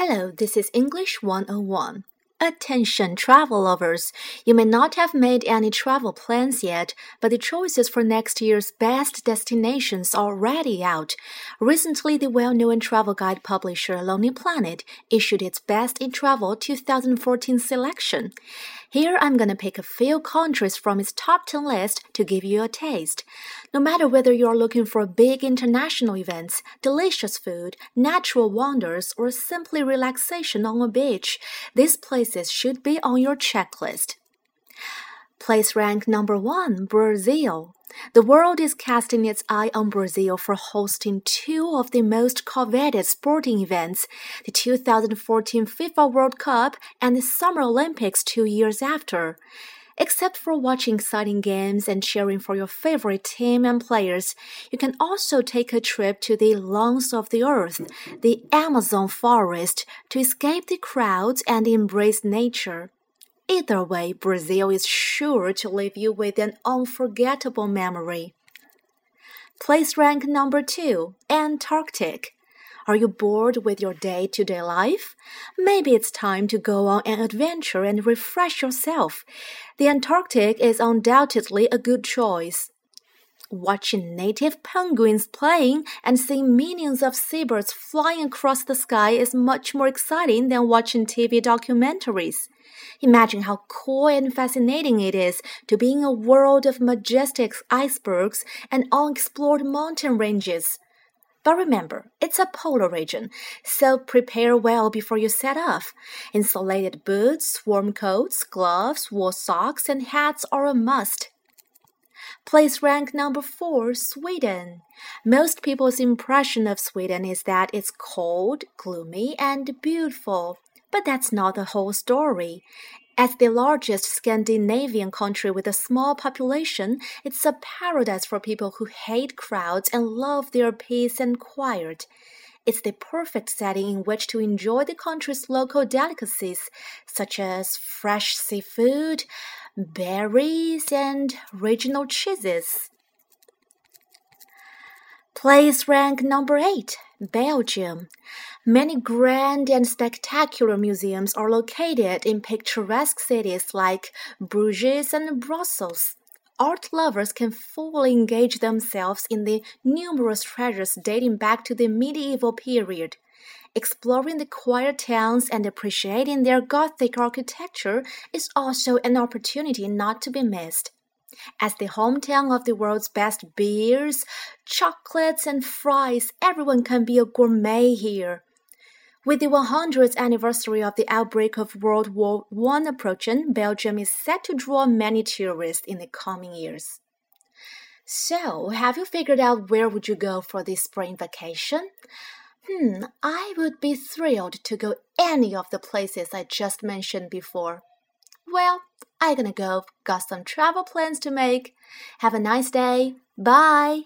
Hello, this is English 101. Attention, travel lovers! You may not have made any travel plans yet, but the choices for next year's best destinations are already out. Recently, the well known travel guide publisher Lonely Planet issued its Best in Travel 2014 selection. Here I'm gonna pick a few countries from its top 10 list to give you a taste. No matter whether you're looking for big international events, delicious food, natural wonders, or simply relaxation on a beach, these places should be on your checklist. Place rank number one, Brazil. The world is casting its eye on Brazil for hosting two of the most coveted sporting events, the 2014 FIFA World Cup and the Summer Olympics two years after. Except for watching exciting games and cheering for your favorite team and players, you can also take a trip to the lungs of the earth, the Amazon forest, to escape the crowds and embrace nature. Either way, Brazil is sure to leave you with an unforgettable memory. Place rank number two, Antarctic. Are you bored with your day to day life? Maybe it's time to go on an adventure and refresh yourself. The Antarctic is undoubtedly a good choice. Watching native penguins playing and seeing millions of seabirds flying across the sky is much more exciting than watching TV documentaries. Imagine how cool and fascinating it is to be in a world of majestic icebergs and unexplored mountain ranges. But remember, it's a polar region, so prepare well before you set off. Insulated boots, warm coats, gloves, wool socks, and hats are a must. Place rank number four, Sweden. Most people's impression of Sweden is that it's cold, gloomy, and beautiful. But that's not the whole story. As the largest Scandinavian country with a small population, it's a paradise for people who hate crowds and love their peace and quiet. It's the perfect setting in which to enjoy the country's local delicacies, such as fresh seafood, berries, and regional cheeses. Place rank number 8 Belgium. Many grand and spectacular museums are located in picturesque cities like Bruges and Brussels. Art lovers can fully engage themselves in the numerous treasures dating back to the medieval period. Exploring the quiet towns and appreciating their Gothic architecture is also an opportunity not to be missed. As the hometown of the world's best beers, chocolates, and fries, everyone can be a gourmet here. With the 100th anniversary of the outbreak of World War I approaching, Belgium is set to draw many tourists in the coming years. So, have you figured out where would you go for this spring vacation? Hmm, I would be thrilled to go any of the places I just mentioned before. Well, I'm gonna go. Got some travel plans to make. Have a nice day. Bye.